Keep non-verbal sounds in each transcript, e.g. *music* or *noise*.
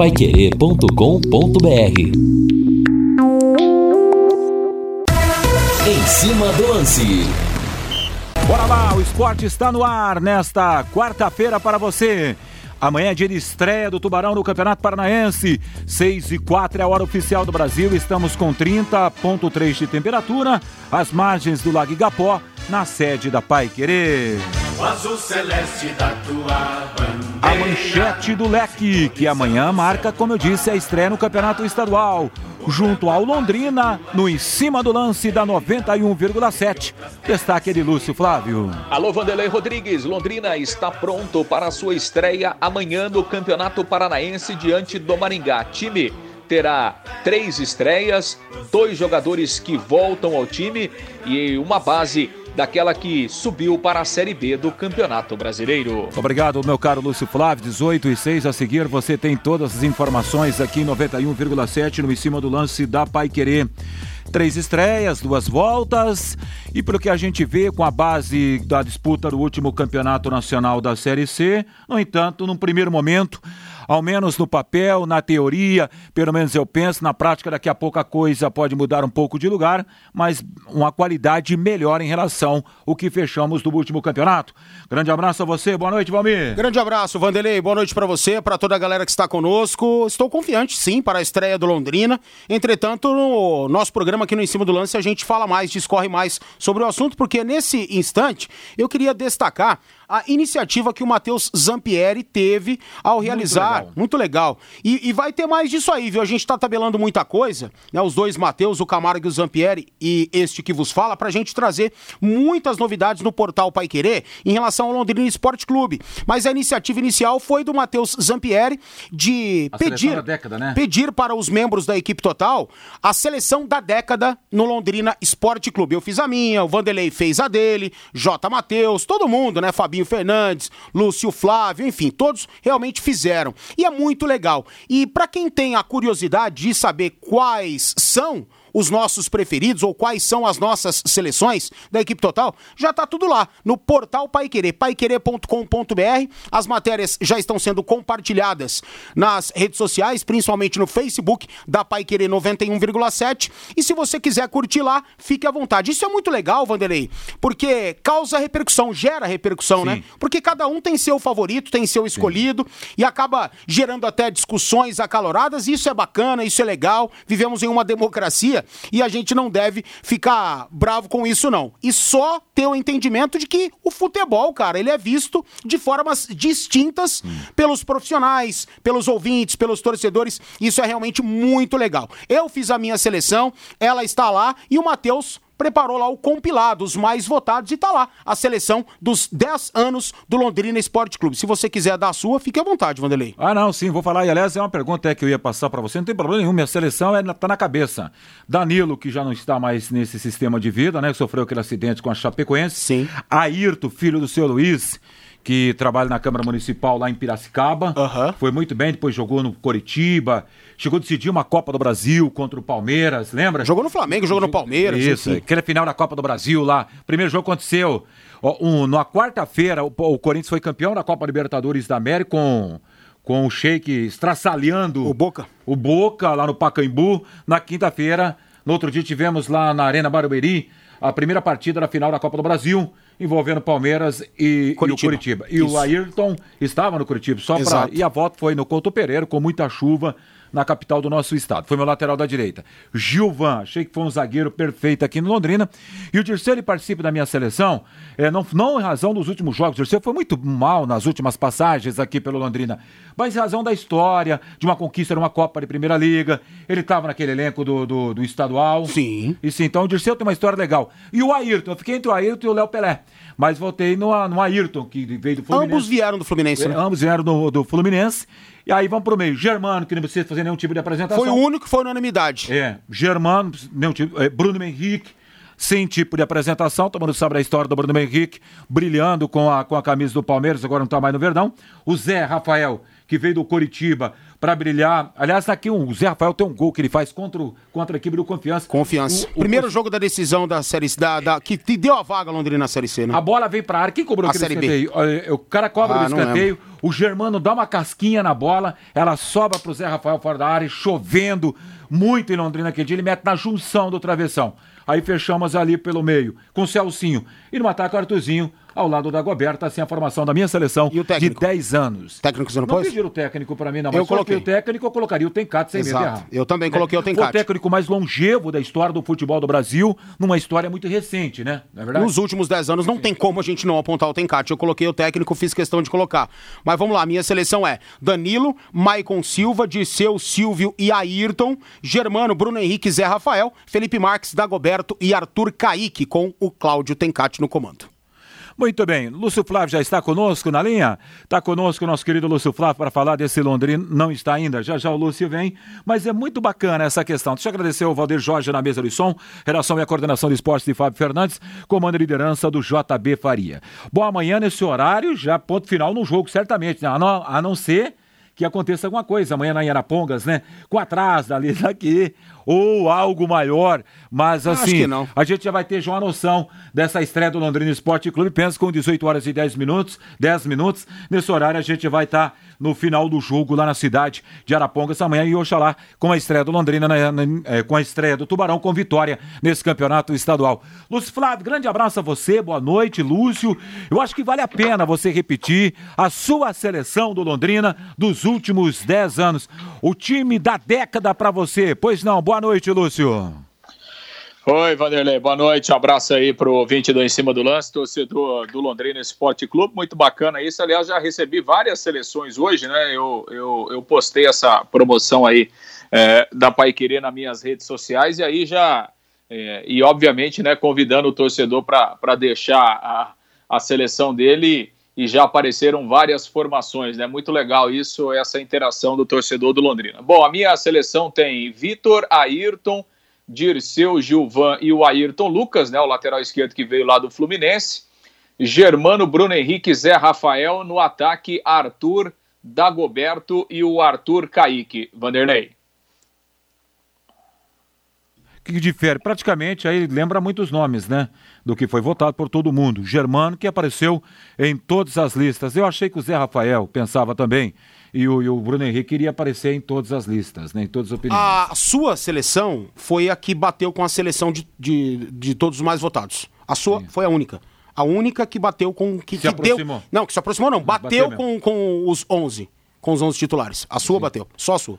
paiquerê.com.br Em cima do lance. Bora lá, o esporte está no ar nesta quarta-feira para você. Amanhã é dia de estreia do Tubarão no Campeonato Paranaense. 6 e 4 é a hora oficial do Brasil. Estamos com 30,3 de temperatura. Às margens do Lago Igapó, na sede da Pai Querer. O azul celeste da tua bandeira. A manchete do leque, que amanhã marca, como eu disse, a estreia no Campeonato Estadual junto ao Londrina, no em cima do lance da 91,7. Destaque de Lúcio Flávio. Alô, Vanderlei Rodrigues. Londrina está pronto para a sua estreia amanhã no Campeonato Paranaense diante do Maringá. Time terá três estreias, dois jogadores que voltam ao time e uma base daquela que subiu para a Série B do Campeonato Brasileiro. Obrigado, meu caro Lúcio Flávio. 18 e 6 a seguir. Você tem todas as informações aqui em 91,7 no em cima do lance da Pai Querer. Três estreias, duas voltas, e pelo que a gente vê com a base da disputa do último campeonato nacional da Série C, no entanto, num primeiro momento, ao menos no papel, na teoria, pelo menos eu penso, na prática daqui a pouco a coisa pode mudar um pouco de lugar, mas uma qualidade melhor em relação ao que fechamos do último campeonato. Grande abraço a você, boa noite, Valmir. Grande abraço, Vanderlei, boa noite para você, para toda a galera que está conosco. Estou confiante, sim, para a estreia do Londrina. Entretanto, no nosso programa aqui no Em Cima do Lance, a gente fala mais, discorre mais sobre o assunto, porque nesse instante eu queria destacar a iniciativa que o Matheus Zampieri teve ao realizar. Muito legal. Muito legal. E, e, vai ter mais disso aí, viu? A gente tá tabelando muita coisa, né? Os dois Matheus, o Camargo e o Zampieri, e este que vos fala, pra gente trazer muitas novidades no portal Pai Querer em relação ao Londrina Esporte Clube. Mas a iniciativa inicial foi do Matheus Zampieri de a pedir, década, né? pedir para os membros da equipe total a seleção da década no Londrina Esporte Clube. Eu fiz a minha, o Vanderlei fez a dele, J. Matheus, todo mundo, né? Fabinho Fernandes, Lúcio Flávio, enfim, todos realmente fizeram. E é muito legal. E para quem tem a curiosidade de saber quais são os nossos preferidos ou quais são as nossas seleções da equipe total, já está tudo lá no portal Paiquerê, paiquerê.com.br. As matérias já estão sendo compartilhadas nas redes sociais, principalmente no Facebook da Paiquerê 91,7. E se você quiser curtir lá, fique à vontade. Isso é muito legal, Vanderlei, porque causa repercussão, gera repercussão, né? Sim. né? Porque cada um tem seu favorito, tem seu escolhido Sim. e acaba gerando até discussões acaloradas. Isso é bacana, isso é legal. Vivemos em uma democracia e a gente não deve ficar bravo com isso, não. E só ter o entendimento de que o futebol, cara, ele é visto de formas distintas hum. pelos profissionais, pelos ouvintes, pelos torcedores. Isso é realmente muito legal. Eu fiz a minha seleção, ela está lá e o Matheus preparou lá o compilado, os mais votados, e tá lá a seleção dos 10 anos do Londrina Esporte Clube. Se você quiser dar a sua, fique à vontade, Vanderlei. Ah, não, sim, vou falar. E aliás, é uma pergunta que eu ia passar para você, não tem problema nenhum, minha seleção é, tá na cabeça. Danilo, que já não está mais nesse sistema de vida, né? Que sofreu aquele acidente com a Chapecoense. Sim. Ayrton, filho do seu Luiz que trabalha na Câmara Municipal lá em Piracicaba. Uhum. Foi muito bem, depois jogou no Coritiba, chegou a decidir uma Copa do Brasil contra o Palmeiras, lembra? Jogou no Flamengo, jogou no Palmeiras. Isso, aquela final da Copa do Brasil lá. Primeiro jogo aconteceu um, na quarta-feira, o, o, Corinthians foi campeão da Copa Libertadores da América com com o Sheik estraçalhando o Boca. O Boca lá no Pacaembu. Na quinta-feira, no outro dia tivemos lá na Arena Barueri a primeira partida da final da Copa do Brasil envolvendo Palmeiras e, e o Curitiba. E Isso. o Ayrton estava no Curitiba, só para. E a volta foi no Couto Pereira, com muita chuva na capital do nosso estado. Foi meu lateral da direita. Gilvan, achei que foi um zagueiro perfeito aqui no Londrina. E o Dirceu, ele participa da minha seleção, é, não, não em razão dos últimos jogos. O Dirceu foi muito mal nas últimas passagens aqui pelo Londrina, mas em razão da história, de uma conquista de uma Copa de Primeira Liga. Ele estava naquele elenco do, do, do, estadual. Sim. E sim, então o Dirceu tem uma história legal. E o Ayrton, eu fiquei entre o Ayrton e o Léo Pelé. Mas voltei no, no Ayrton, que veio do Fluminense. Ambos vieram do Fluminense, né? Ambos vieram do, do Fluminense. E aí vamos pro meio. Germano, que não precisa fazer nenhum tipo de apresentação. Foi o único que foi unanimidade. É. Germano, nenhum tipo. É, Bruno Henrique. Sem tipo de apresentação. Todo mundo sabe a história do Bruno Henrique, brilhando com a, com a camisa do Palmeiras, agora não está mais no Verdão. O Zé Rafael, que veio do Coritiba para brilhar. Aliás, aqui um, o Zé Rafael tem um gol que ele faz contra, o, contra a equipe do Confiança. Confiança. O, o Primeiro o... jogo da decisão da Série da, da, que te deu a vaga Londrina na Série C, né? A bola vem pra área. Quem cobrou a aquele escanteio? O cara cobra ah, o escanteio, o Germano dá uma casquinha na bola, ela sobra pro Zé Rafael fora da área, chovendo muito em Londrina aquele dia, ele mete na junção do travessão. Aí fechamos ali pelo meio, com o Celcinho. E no ataque o Artuzinho, ao lado da Goberta, assim a formação da minha seleção de 10 anos. Técnico você não, não pôs? Não pediram o técnico para mim, não. Eu coloquei o técnico, eu colocaria o Tencate sem Exato. medo Eu também coloquei é, o Tencate. O técnico mais longevo da história do futebol do Brasil, numa história muito recente, né? Não é verdade? Nos últimos 10 anos não tem como a gente não apontar o Tencate. Eu coloquei o técnico, fiz questão de colocar. Mas vamos lá, minha seleção é Danilo, Maicon Silva, Disseu, Silvio e Ayrton, Germano, Bruno Henrique, Zé Rafael, Felipe Marques, Dagoberto e Arthur Caíque, com o Cláudio Tencate no comando. Muito bem, Lúcio Flávio já está conosco na linha? Está conosco o nosso querido Lúcio Flávio para falar desse Londrina. Não está ainda, já já o Lúcio vem, mas é muito bacana essa questão. Deixa eu agradecer ao Valdir Jorge na mesa do som, relação e coordenação de esportes de Fábio Fernandes, comando e liderança do JB Faria. Bom, amanhã nesse horário, já ponto final no jogo, certamente, né? a, não, a não ser que aconteça alguma coisa amanhã na Iarapongas, né? Com atrás dali, *laughs* daqui, ou algo maior. Mas assim, a gente já vai ter já uma noção dessa estreia do Londrina Esporte Clube. Pensa com 18 horas e 10 minutos, 10 minutos. Nesse horário a gente vai estar tá no final do jogo lá na cidade de Arapongas amanhã e Oxalá com a estreia do Londrina, na, na, é, com a estreia do Tubarão com vitória nesse campeonato estadual. Lúcio Flávio, grande abraço a você, boa noite, Lúcio. Eu acho que vale a pena você repetir a sua seleção do Londrina dos últimos 10 anos. O time da década para você. Pois não, boa noite, Lúcio. Oi, Vanderlei, boa noite. Abraço aí pro ouvinte do Em Cima do Lance, torcedor do Londrina Esporte Clube. Muito bacana isso. Aliás, já recebi várias seleções hoje, né? Eu, eu, eu postei essa promoção aí é, da Pai Querer nas minhas redes sociais e aí já. É, e obviamente, né, convidando o torcedor para deixar a, a seleção dele e já apareceram várias formações, né? Muito legal isso, essa interação do torcedor do Londrina. Bom, a minha seleção tem Vitor, Ayrton. Dirceu, Gilvan e o Ayrton Lucas, né, o lateral esquerdo que veio lá do Fluminense. Germano, Bruno Henrique, Zé Rafael. No ataque, Arthur, Dagoberto e o Arthur Kaique. Vanderlei. que difere? Praticamente aí lembra muitos nomes, né? Do que foi votado por todo mundo. Germano, que apareceu em todas as listas. Eu achei que o Zé Rafael pensava também e o, e o Bruno Henrique iria aparecer em todas as listas, né, em todas as opiniões. A sua seleção foi a que bateu com a seleção de, de, de todos os mais votados. A sua Sim. foi a única. A única que bateu com. Que, se que aproximou. Deu, não, que se aproximou, não. Bateu, bateu com, com os 11. Com os 11 titulares. A sua Sim. bateu. Só a sua.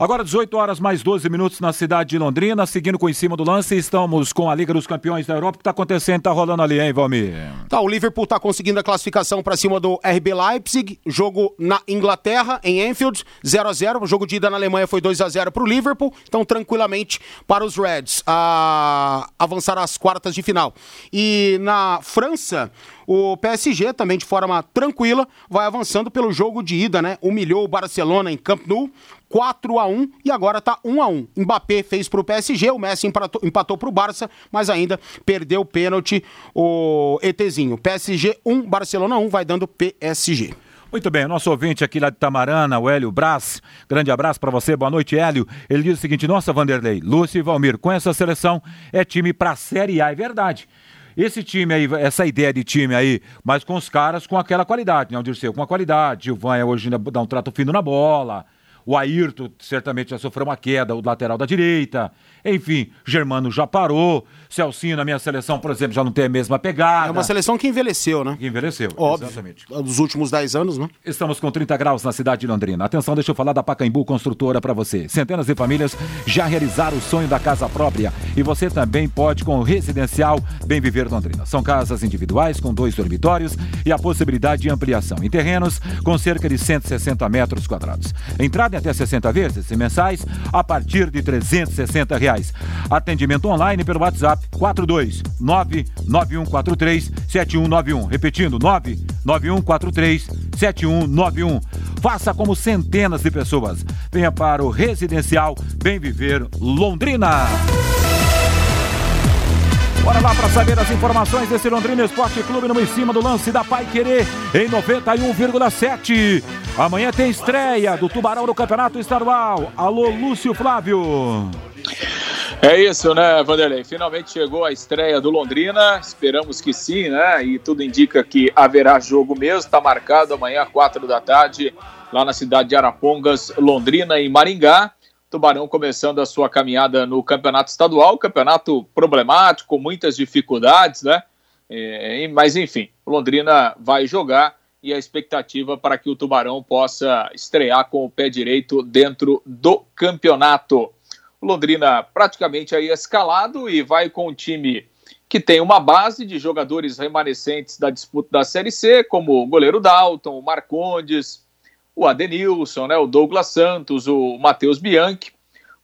Agora 18 horas mais 12 minutos na cidade de Londrina, seguindo com em cima do lance, estamos com a Liga dos Campeões da Europa, que tá acontecendo, tá rolando ali, hein, Valmir? Tá, o Liverpool tá conseguindo a classificação para cima do RB Leipzig, jogo na Inglaterra, em Enfield, 0 a 0 o jogo de ida na Alemanha foi 2 a 0 pro Liverpool, então tranquilamente para os Reds a avançar às quartas de final. E na França, o PSG, também de forma tranquila, vai avançando pelo jogo de ida, né? Humilhou o Barcelona em Camp Nou, 4 a 1 e agora tá 1 a 1. Mbappé fez pro PSG, o Messi empatou, empatou pro Barça, mas ainda perdeu o pênalti o ETzinho. PSG 1, Barcelona 1, vai dando PSG. Muito bem, nosso ouvinte aqui lá de Tamarana, o Hélio Brás, grande abraço para você, boa noite, Hélio. Ele diz o seguinte: Nossa, Vanderlei, Lúcio e Valmir, com essa seleção é time para Série A, é verdade. Esse time aí, essa ideia de time aí, mas com os caras com aquela qualidade, né? O Dirceu com a qualidade, Gilvan é hoje dá um trato fino na bola. O Ayrton certamente já sofreu uma queda, o lateral da direita. Enfim, Germano já parou. Celcinho na minha seleção, por exemplo, já não tem a mesma pegada. É uma seleção que envelheceu, né? Que envelheceu, Óbvio. exatamente. Dos últimos 10 anos, né? Estamos com 30 graus na cidade de Londrina. Atenção, deixa eu falar da Pacaembu Construtora para você. Centenas de famílias já realizaram o sonho da casa própria e você também pode com o residencial Bem Viver Londrina. São casas individuais com dois dormitórios e a possibilidade de ampliação em terrenos com cerca de 160 metros quadrados. Entrada em até 60 vezes e mensais a partir de 360 reais. Atendimento online pelo WhatsApp WhatsApp 42 99143 7191. Repetindo, 99143 7191. Faça como centenas de pessoas. Venha para o Residencial Bem Viver Londrina. Bora lá para saber as informações desse Londrina Esporte Clube no em cima do lance da Pai Querer em 91,7. Amanhã tem estreia do Tubarão no Campeonato Estadual. Alô, Lúcio Flávio. É isso, né, Vanderlei? Finalmente chegou a estreia do Londrina. Esperamos que sim, né? E tudo indica que haverá jogo mesmo. Está marcado amanhã, quatro da tarde, lá na cidade de Arapongas, Londrina e Maringá. Tubarão começando a sua caminhada no campeonato estadual, campeonato problemático, com muitas dificuldades, né? É, mas enfim, Londrina vai jogar e a expectativa para que o Tubarão possa estrear com o pé direito dentro do campeonato. Londrina praticamente aí escalado e vai com um time que tem uma base de jogadores remanescentes da disputa da Série C, como o goleiro Dalton, o Marcondes, o Adenilson, né, o Douglas Santos, o Matheus Bianchi,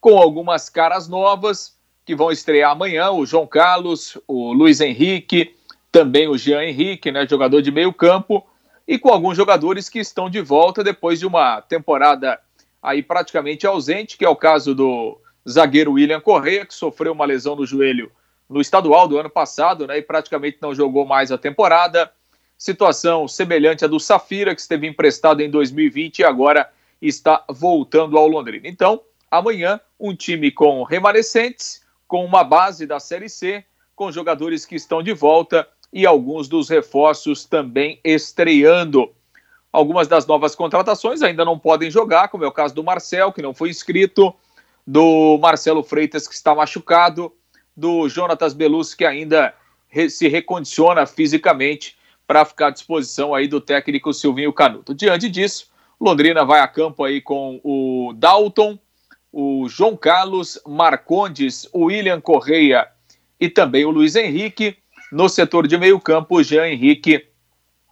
com algumas caras novas que vão estrear amanhã, o João Carlos, o Luiz Henrique, também o Jean Henrique, né, jogador de meio campo, e com alguns jogadores que estão de volta depois de uma temporada aí praticamente ausente, que é o caso do zagueiro William Correia, que sofreu uma lesão no joelho no estadual do ano passado, né, e praticamente não jogou mais a temporada. Situação semelhante à do Safira, que esteve emprestado em 2020 e agora está voltando ao Londrina. Então, amanhã, um time com remanescentes, com uma base da Série C, com jogadores que estão de volta e alguns dos reforços também estreando. Algumas das novas contratações ainda não podem jogar, como é o caso do Marcel, que não foi inscrito do Marcelo Freitas, que está machucado, do Jonatas Belus, que ainda se recondiciona fisicamente para ficar à disposição aí do técnico Silvinho Canuto. Diante disso, Londrina vai a campo aí com o Dalton, o João Carlos, Marcondes, o William Correia e também o Luiz Henrique. No setor de meio campo, Jean Henrique,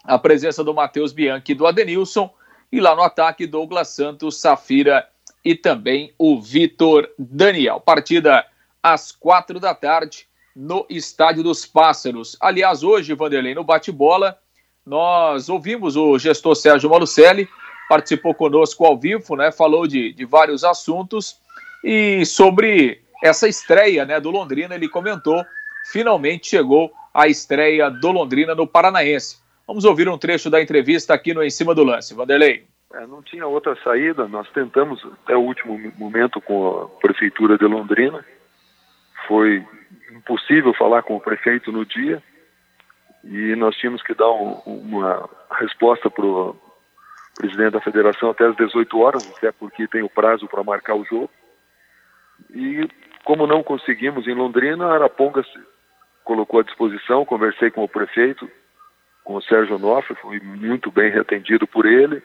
a presença do Matheus Bianchi e do Adenilson. E lá no ataque, Douglas Santos, Safira e também o Vitor Daniel. Partida às quatro da tarde no Estádio dos Pássaros. Aliás, hoje, Vanderlei, no bate-bola, nós ouvimos o gestor Sérgio Malucelli, participou conosco ao vivo, né? Falou de, de vários assuntos e sobre essa estreia né, do Londrina, ele comentou, finalmente chegou a estreia do Londrina no Paranaense. Vamos ouvir um trecho da entrevista aqui no Em Cima do Lance. Vanderlei. É, não tinha outra saída. Nós tentamos até o último momento com a prefeitura de Londrina. Foi impossível falar com o prefeito no dia e nós tínhamos que dar um, uma resposta para o presidente da federação até às 18 horas, até porque tem o prazo para marcar o jogo. E como não conseguimos em Londrina, a Araponga se colocou à disposição. Conversei com o prefeito, com o Sérgio Onofre, fui muito bem atendido por ele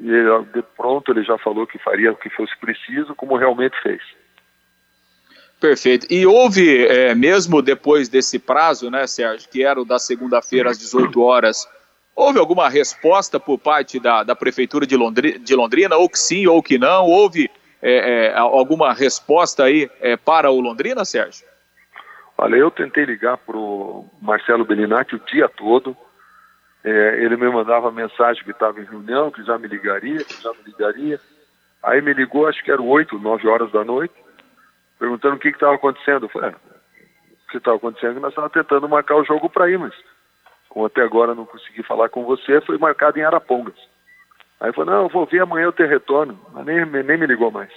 e de pronto ele já falou que faria o que fosse preciso, como realmente fez. Perfeito. E houve, é, mesmo depois desse prazo, né, Sérgio, que era o da segunda-feira às 18 horas, houve alguma resposta por parte da, da Prefeitura de Londrina, de Londrina, ou que sim ou que não? Houve é, é, alguma resposta aí é, para o Londrina, Sérgio? Olha, eu tentei ligar para o Marcelo Belinati o dia todo, é, ele me mandava mensagem que estava em reunião, que já me ligaria, que já me ligaria. Aí me ligou, acho que eram 8, 9 horas da noite, perguntando o que estava acontecendo. Eu falei, é, o que estava acontecendo nós estávamos tentando marcar o jogo para ir, mas como até agora não consegui falar com você, foi marcado em Arapongas. Aí falou, não, eu vou ver amanhã o ter retorno. Mas nem, nem me ligou mais.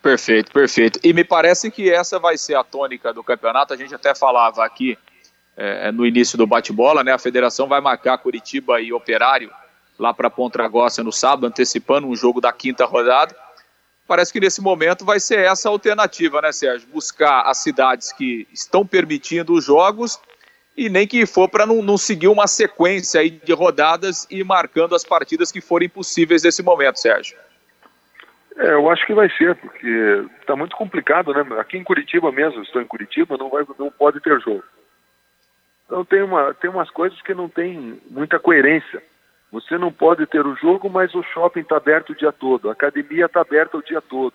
Perfeito, perfeito. E me parece que essa vai ser a tônica do campeonato. A gente até falava aqui é, é, no início do bate-bola, né? A federação vai marcar Curitiba e Operário lá para Ponta Grossa no sábado, antecipando um jogo da quinta rodada. Parece que nesse momento vai ser essa a alternativa, né, Sérgio? Buscar as cidades que estão permitindo os jogos e nem que for para não, não, seguir uma sequência aí de rodadas e marcando as partidas que forem possíveis nesse momento, Sérgio. É, eu acho que vai ser, porque está muito complicado, né? Aqui em Curitiba mesmo, estou em Curitiba, não, vai, não pode ter jogo. Então tem, uma, tem umas coisas que não tem muita coerência. Você não pode ter o jogo, mas o shopping está aberto o dia todo, a academia está aberta o dia todo.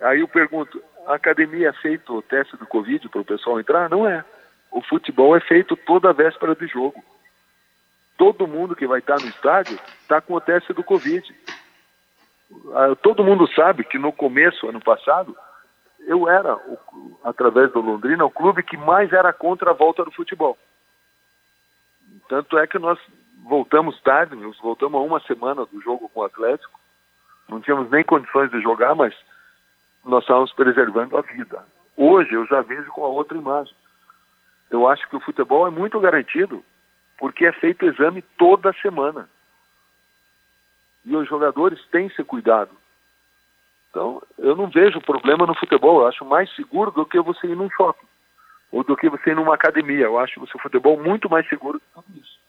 Aí eu pergunto, a academia é feito o teste do Covid para o pessoal entrar? Não é. O futebol é feito toda a véspera de jogo. Todo mundo que vai estar no estádio está com o teste do Covid. Ah, todo mundo sabe que no começo, ano passado, eu era, através do Londrina, o clube que mais era contra a volta do futebol. Tanto é que nós voltamos tarde, nós voltamos a uma semana do jogo com o Atlético, não tínhamos nem condições de jogar, mas nós estávamos preservando a vida. Hoje eu já vejo com a outra imagem. Eu acho que o futebol é muito garantido, porque é feito exame toda semana. E os jogadores têm esse cuidado. Então, eu não vejo problema no futebol. Eu acho mais seguro do que você ir num shopping ou do que você ir numa academia. Eu acho o seu futebol muito mais seguro que tudo isso.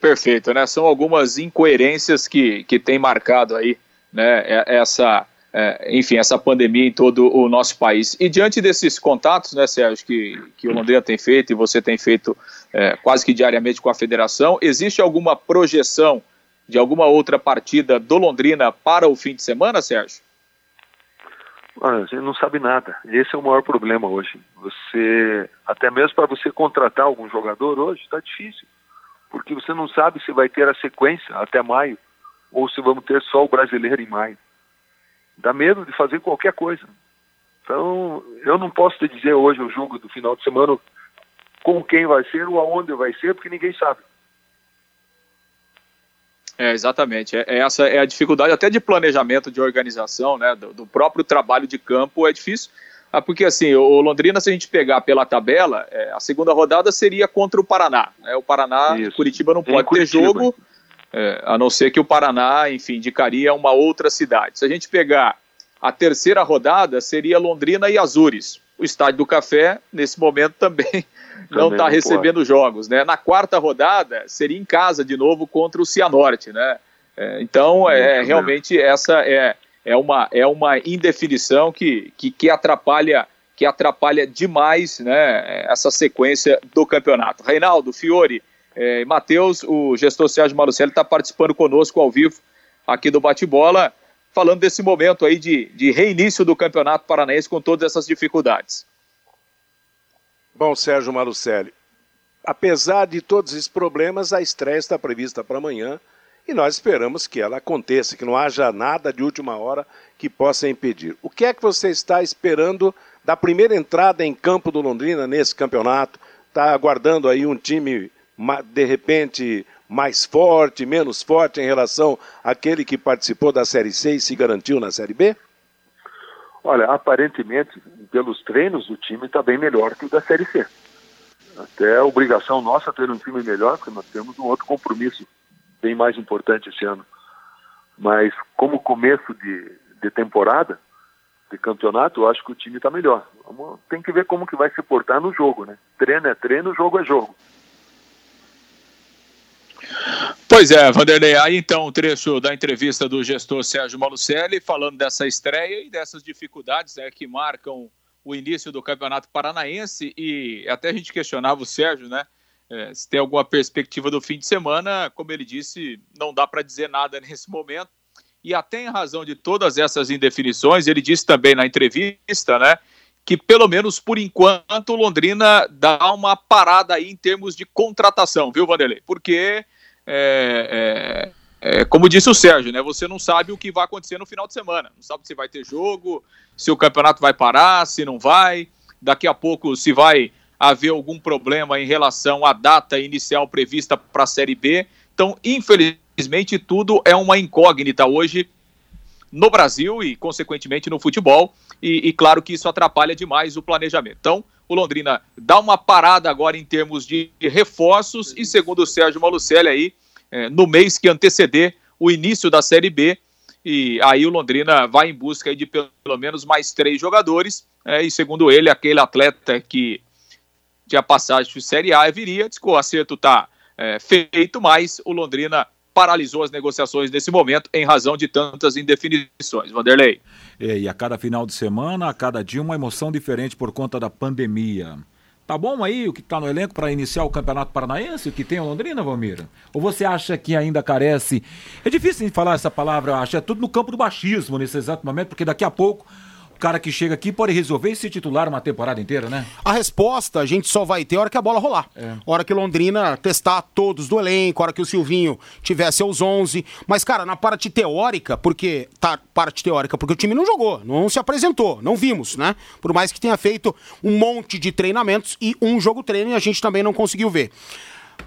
Perfeito, né? São algumas incoerências que, que tem marcado aí, né? Essa, é, enfim, essa pandemia em todo o nosso país. E diante desses contatos, né, Sérgio, que, que o Londrina tem feito e você tem feito é, quase que diariamente com a federação, existe alguma projeção de alguma outra partida do Londrina para o fim de semana, Sérgio? Ah, gente não sabe nada. Esse é o maior problema hoje. Você, até mesmo para você contratar algum jogador hoje, está difícil, porque você não sabe se vai ter a sequência até maio ou se vamos ter só o brasileiro em maio. Dá medo de fazer qualquer coisa. Então, eu não posso te dizer hoje o jogo do final de semana com quem vai ser ou aonde vai ser, porque ninguém sabe. É, exatamente. É, essa é a dificuldade até de planejamento, de organização, né? Do, do próprio trabalho de campo é difícil. Ah, porque assim, o Londrina, se a gente pegar pela tabela, é, a segunda rodada seria contra o Paraná. Né? O Paraná, Isso. Curitiba não pode ter jogo, é, a não ser que o Paraná, enfim, indicaria uma outra cidade. Se a gente pegar a terceira rodada, seria Londrina e Azures. O Estádio do Café, nesse momento, *laughs* também não está recebendo pode. jogos, né? Na quarta rodada seria em casa de novo contra o Cianorte, né? É, então é realmente essa é, é uma é uma indefinição que, que, que atrapalha que atrapalha demais, né? Essa sequência do campeonato. Reinaldo, Fiore, é, Matheus, o gestor Sérgio Malucelli está participando conosco ao vivo aqui do bate-bola, falando desse momento aí de, de reinício do campeonato paranaense com todas essas dificuldades. Bom, Sérgio Malucelli, apesar de todos esses problemas, a estreia está prevista para amanhã e nós esperamos que ela aconteça, que não haja nada de última hora que possa impedir. O que é que você está esperando da primeira entrada em campo do Londrina nesse campeonato? Está aguardando aí um time, de repente, mais forte, menos forte em relação àquele que participou da Série C e se garantiu na Série B? Olha, aparentemente, pelos treinos, o time está bem melhor que o da Série C. Até a obrigação nossa ter um time melhor, porque nós temos um outro compromisso bem mais importante esse ano. Mas como começo de, de temporada, de campeonato, eu acho que o time está melhor. Tem que ver como que vai se portar no jogo, né? Treino é treino, jogo é jogo. Pois é, Vanderlei, aí então um trecho da entrevista do gestor Sérgio Malucelli falando dessa estreia e dessas dificuldades né, que marcam o início do Campeonato Paranaense. E até a gente questionava o Sérgio, né, é, se tem alguma perspectiva do fim de semana, como ele disse, não dá para dizer nada *laughs* nesse momento. E até em razão de todas essas indefinições, ele disse também na entrevista, né, que pelo menos por enquanto o Londrina dá uma parada aí em termos de contratação, viu, Vanderlei? Porque é, é, é, como disse o Sérgio, né? Você não sabe o que vai acontecer no final de semana. Não sabe se vai ter jogo, se o campeonato vai parar, se não vai. Daqui a pouco se vai haver algum problema em relação à data inicial prevista para a Série B. Então, infelizmente, tudo é uma incógnita hoje no Brasil e, consequentemente, no futebol. E, e, claro que isso atrapalha demais o planejamento. Então, o Londrina dá uma parada agora em termos de reforços e, segundo o Sérgio Malucelli, aí, é, no mês que anteceder o início da Série B. E aí o Londrina vai em busca de pelo menos mais três jogadores. É, e segundo ele, aquele atleta que tinha passagem de Série A viria, o acerto está é, feito, mas o Londrina paralisou as negociações nesse momento em razão de tantas indefinições. Vanderlei. É, e a cada final de semana, a cada dia, uma emoção diferente por conta da pandemia. Tá bom aí o que está no elenco para iniciar o Campeonato Paranaense, o que tem o Londrina, Valmira? Ou você acha que ainda carece? É difícil falar essa palavra, eu acho, é tudo no campo do baixismo nesse exato momento, porque daqui a pouco cara que chega aqui pode resolver se titular uma temporada inteira, né? A resposta a gente só vai ter a hora que a bola rolar. É. hora que Londrina testar todos do elenco, a hora que o Silvinho tiver seus 11. Mas, cara, na parte teórica, porque. Tá, parte teórica, porque o time não jogou, não se apresentou, não vimos, né? Por mais que tenha feito um monte de treinamentos e um jogo treino e a gente também não conseguiu ver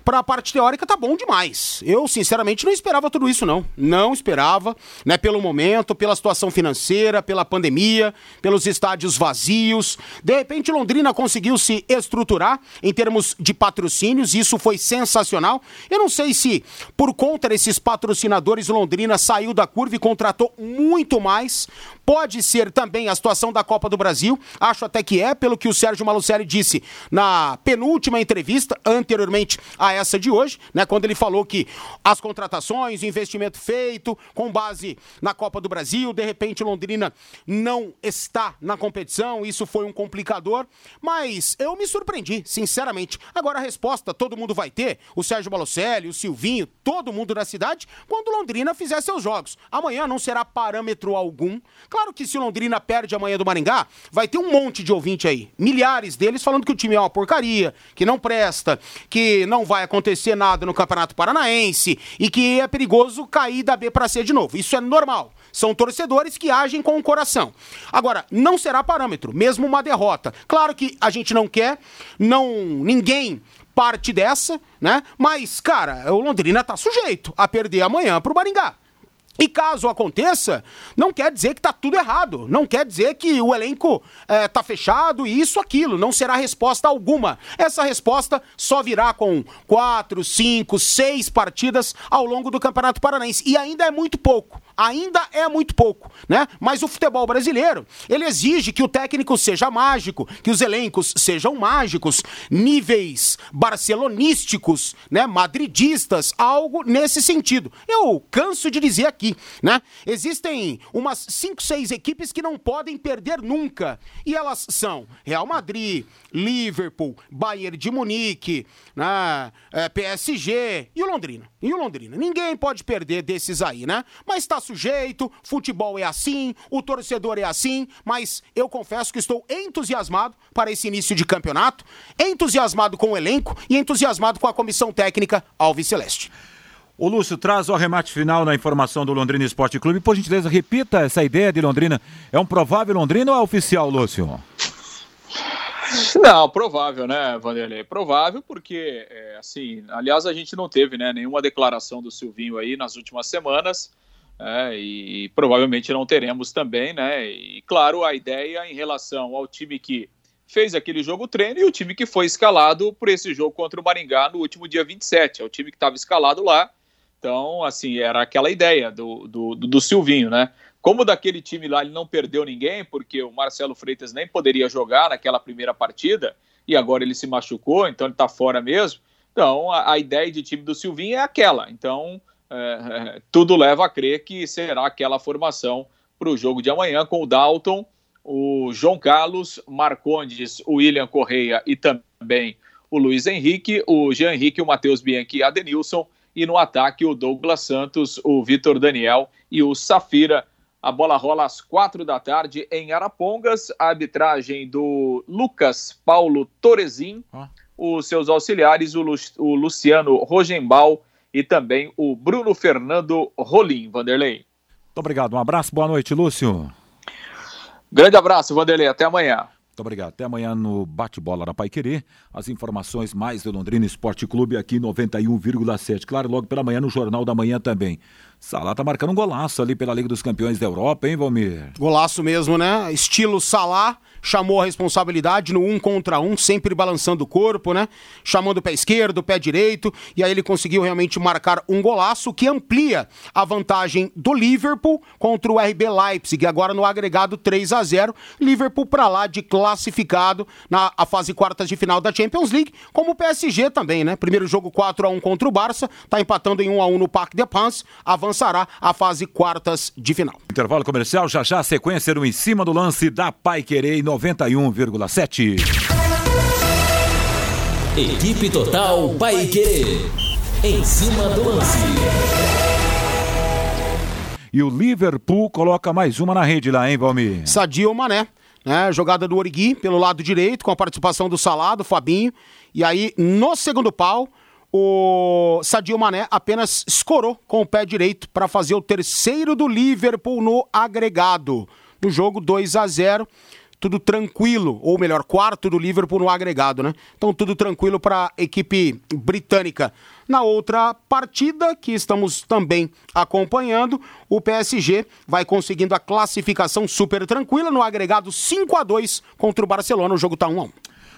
para a parte teórica tá bom demais. Eu, sinceramente, não esperava tudo isso, não. Não esperava, né? Pelo momento, pela situação financeira, pela pandemia, pelos estádios vazios. De repente, Londrina conseguiu se estruturar em termos de patrocínios, isso foi sensacional. Eu não sei se, por conta desses patrocinadores, Londrina saiu da curva e contratou muito mais. Pode ser também a situação da Copa do Brasil, acho até que é, pelo que o Sérgio Malucelli disse na penúltima entrevista, anteriormente essa de hoje, né? Quando ele falou que as contratações, o investimento feito com base na Copa do Brasil, de repente Londrina não está na competição, isso foi um complicador, mas eu me surpreendi, sinceramente. Agora a resposta todo mundo vai ter, o Sérgio Malucelli, o Silvinho, todo mundo da cidade, quando Londrina fizer seus jogos. Amanhã não será parâmetro algum Claro que se Londrina perde amanhã do Maringá, vai ter um monte de ouvinte aí, milhares deles falando que o time é uma porcaria, que não presta, que não vai acontecer nada no Campeonato Paranaense e que é perigoso cair da B para C de novo. Isso é normal. São torcedores que agem com o coração. Agora, não será parâmetro, mesmo uma derrota. Claro que a gente não quer, não ninguém parte dessa, né? Mas, cara, o Londrina tá sujeito a perder amanhã pro Maringá. E caso aconteça, não quer dizer que está tudo errado, não quer dizer que o elenco está é, fechado e isso, aquilo, não será resposta alguma. Essa resposta só virá com quatro, cinco, seis partidas ao longo do Campeonato Paranaense. E ainda é muito pouco ainda é muito pouco, né? Mas o futebol brasileiro, ele exige que o técnico seja mágico, que os elencos sejam mágicos, níveis barcelonísticos, né? Madridistas, algo nesse sentido. Eu canso de dizer aqui, né? Existem umas 5, 6 equipes que não podem perder nunca. E elas são Real Madrid, Liverpool, Bayern de Munique, né? É, PSG e o Londrina. E o Londrina. Ninguém pode perder desses aí, né? Mas tá sujeito, futebol é assim, o torcedor é assim, mas eu confesso que estou entusiasmado para esse início de campeonato, entusiasmado com o elenco e entusiasmado com a comissão técnica Alves Celeste. O Lúcio traz o arremate final na informação do Londrina Esporte Clube. Por gentileza, repita essa ideia de Londrina. É um provável Londrina ou é oficial, Lúcio? *laughs* Não, provável, né, Vanderlei? Provável porque, é, assim, aliás, a gente não teve né, nenhuma declaração do Silvinho aí nas últimas semanas é, e, provavelmente não teremos também, né? E claro, a ideia em relação ao time que fez aquele jogo treino e o time que foi escalado por esse jogo contra o Maringá no último dia 27. É o time que estava escalado lá. Então, assim, era aquela ideia do, do, do, Silvinho, né? Como daquele time lá ele não perdeu ninguém, porque o Marcelo Freitas nem poderia jogar naquela primeira partida, e agora ele se machucou, então ele está fora mesmo. Então, a, a ideia de time do Silvinho é aquela. Então, é, é, tudo leva a crer que será aquela formação para o jogo de amanhã com o Dalton, o João Carlos, Marcondes, o William Correia e também o Luiz Henrique, o Jean Henrique, o Matheus Bianchi e a Denilson, e no ataque o Douglas Santos, o Vitor Daniel e o Safira. A bola rola às quatro da tarde em Arapongas, a arbitragem do Lucas Paulo Torezin, ah. os seus auxiliares, o, Lu o Luciano Rogenbal e também o Bruno Fernando Rolim, Vanderlei. Muito obrigado, um abraço, boa noite, Lúcio. Grande abraço, Vanderlei, até amanhã. Muito obrigado. Até amanhã no Bate-Bola da Pai Querer. As informações mais do Londrina Esporte Clube aqui 91,7. Claro, logo pela manhã no Jornal da Manhã também. Salah tá marcando um golaço ali pela Liga dos Campeões da Europa, hein, Valmir? Golaço mesmo, né? Estilo Salah chamou a responsabilidade no um contra um, sempre balançando o corpo, né? Chamando o pé esquerdo, o pé direito, e aí ele conseguiu realmente marcar um golaço que amplia a vantagem do Liverpool contra o RB Leipzig, agora no agregado 3 a 0 Liverpool para lá de classificado na a fase quartas de final da Champions League, como o PSG também, né? Primeiro jogo 4 a 1 contra o Barça, tá empatando em 1 a 1 no Parque de Pans, avançará a fase quartas de final. Intervalo comercial, já já sequência no em cima do lance da Pai Querer 91,7. Equipe Total Paique. Em cima do lance. E o Liverpool coloca mais uma na rede lá, hein, Valmir? Sadio Mané. Né, jogada do Origui pelo lado direito, com a participação do Salado, Fabinho. E aí, no segundo pau, o Sadio Mané apenas escorou com o pé direito para fazer o terceiro do Liverpool no agregado. No jogo 2 a 0 tudo tranquilo, ou melhor, quarto do Liverpool no agregado, né? Então tudo tranquilo para a equipe britânica. Na outra partida que estamos também acompanhando, o PSG vai conseguindo a classificação super tranquila no agregado 5 a 2 contra o Barcelona. O jogo tá 1 a 1.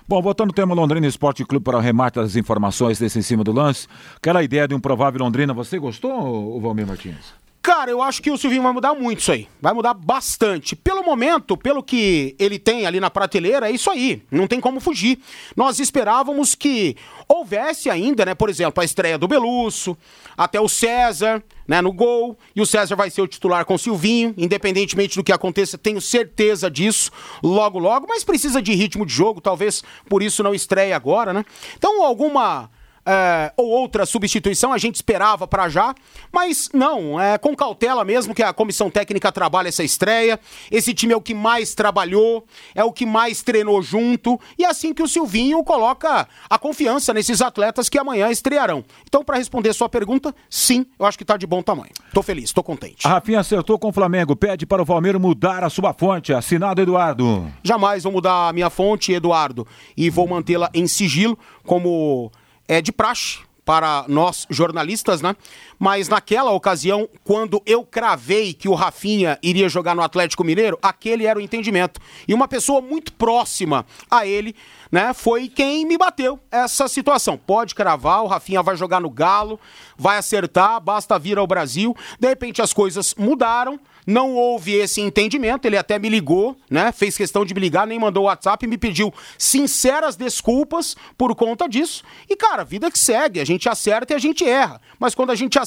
Bom, voltando ao tema Londrina Esporte Clube para o remate das informações desse em cima do lance, aquela ideia de um provável Londrina, você gostou, Valmir Martins? Cara, eu acho que o Silvinho vai mudar muito isso aí. Vai mudar bastante. Pelo momento, pelo que ele tem ali na prateleira, é isso aí. Não tem como fugir. Nós esperávamos que houvesse ainda, né, por exemplo, a estreia do Belusso, até o César, né, no gol, e o César vai ser o titular com o Silvinho, independentemente do que aconteça, tenho certeza disso, logo logo, mas precisa de ritmo de jogo, talvez por isso não estreie agora, né? Então, alguma é, ou outra substituição, a gente esperava para já, mas não, é com cautela mesmo que a comissão técnica trabalha essa estreia. Esse time é o que mais trabalhou, é o que mais treinou junto, e é assim que o Silvinho coloca a confiança nesses atletas que amanhã estrearão. Então, para responder sua pergunta, sim, eu acho que tá de bom tamanho. Tô feliz, tô contente. A Rafinha acertou com o Flamengo, pede para o Valmeiro mudar a sua fonte, assinado Eduardo. Jamais vou mudar a minha fonte, Eduardo, e vou mantê-la em sigilo como é de praxe para nós jornalistas, né? Mas naquela ocasião, quando eu cravei que o Rafinha iria jogar no Atlético Mineiro, aquele era o entendimento. E uma pessoa muito próxima a ele, né, foi quem me bateu essa situação. Pode cravar, o Rafinha vai jogar no Galo, vai acertar, basta vir ao Brasil. De repente as coisas mudaram não houve esse entendimento, ele até me ligou, né? Fez questão de me ligar, nem mandou o WhatsApp e me pediu sinceras desculpas por conta disso. E, cara, vida que segue, a gente acerta e a gente erra. Mas quando a gente acerta,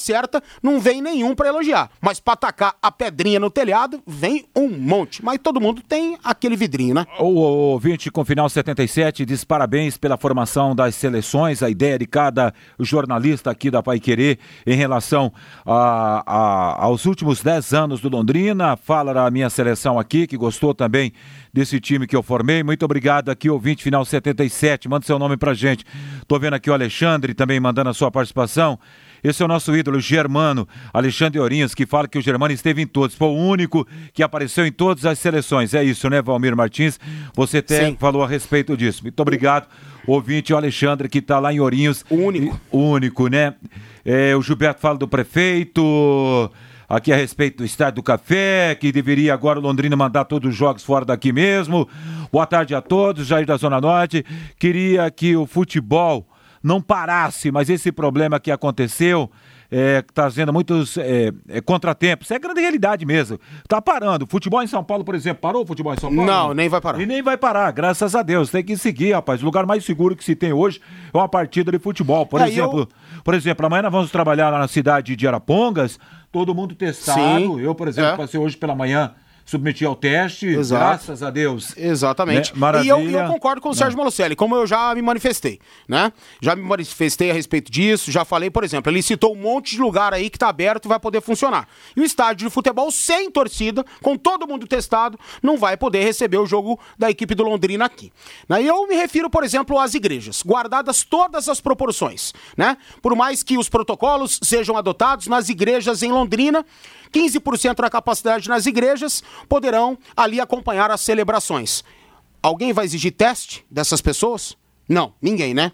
não vem nenhum para elogiar. Mas pra tacar a pedrinha no telhado, vem um monte. Mas todo mundo tem aquele vidrinho, né? O ouvinte com final 77 diz parabéns pela formação das seleções, a ideia de cada jornalista aqui da Pai Querer em relação a, a, aos últimos 10 anos do Londrina Londrina, fala da minha seleção aqui, que gostou também desse time que eu formei. Muito obrigado aqui, ouvinte final 77. Manda seu nome pra gente. Tô vendo aqui o Alexandre também mandando a sua participação. Esse é o nosso ídolo, Germano, Alexandre Ourinhos, que fala que o Germano esteve em todos. Foi o único que apareceu em todas as seleções. É isso, né, Valmir Martins? Você até falou a respeito disso. Muito obrigado, ouvinte, o Alexandre, que está lá em Ourinhos. O único. O único, né? É, o Gilberto fala do prefeito aqui a respeito do Estádio do Café, que deveria agora o Londrina mandar todos os jogos fora daqui mesmo. Boa tarde a todos, Jair da Zona Norte. Queria que o futebol não parasse, mas esse problema que aconteceu é, trazendo muitos é, é, contratempos. É grande realidade mesmo. Tá parando. Futebol em São Paulo, por exemplo, parou o futebol em São Paulo? Não, nem vai parar. E nem vai parar, graças a Deus. Tem que seguir, rapaz. O lugar mais seguro que se tem hoje é uma partida de futebol. Por é, exemplo, eu... por exemplo, amanhã nós vamos trabalhar lá na cidade de Arapongas todo mundo testado. Sim, eu, por exemplo, é. passei hoje pela manhã submeti ao teste, Exato. graças a Deus. Exatamente. Né? Maravilha. E eu, eu, concordo com o Sérgio Malucelli, como eu já me manifestei, né? Já me manifestei a respeito disso, já falei, por exemplo, ele citou um monte de lugar aí que está aberto e vai poder funcionar. E o estádio de futebol sem torcida, com todo mundo testado, não vai poder receber o jogo da equipe do Londrina aqui. Né? E eu me refiro, por exemplo, às igrejas, guardadas todas as proporções, né? Por mais que os protocolos sejam adotados nas igrejas em Londrina, 15% da capacidade nas igrejas poderão ali acompanhar as celebrações. Alguém vai exigir teste dessas pessoas? Não, ninguém, né?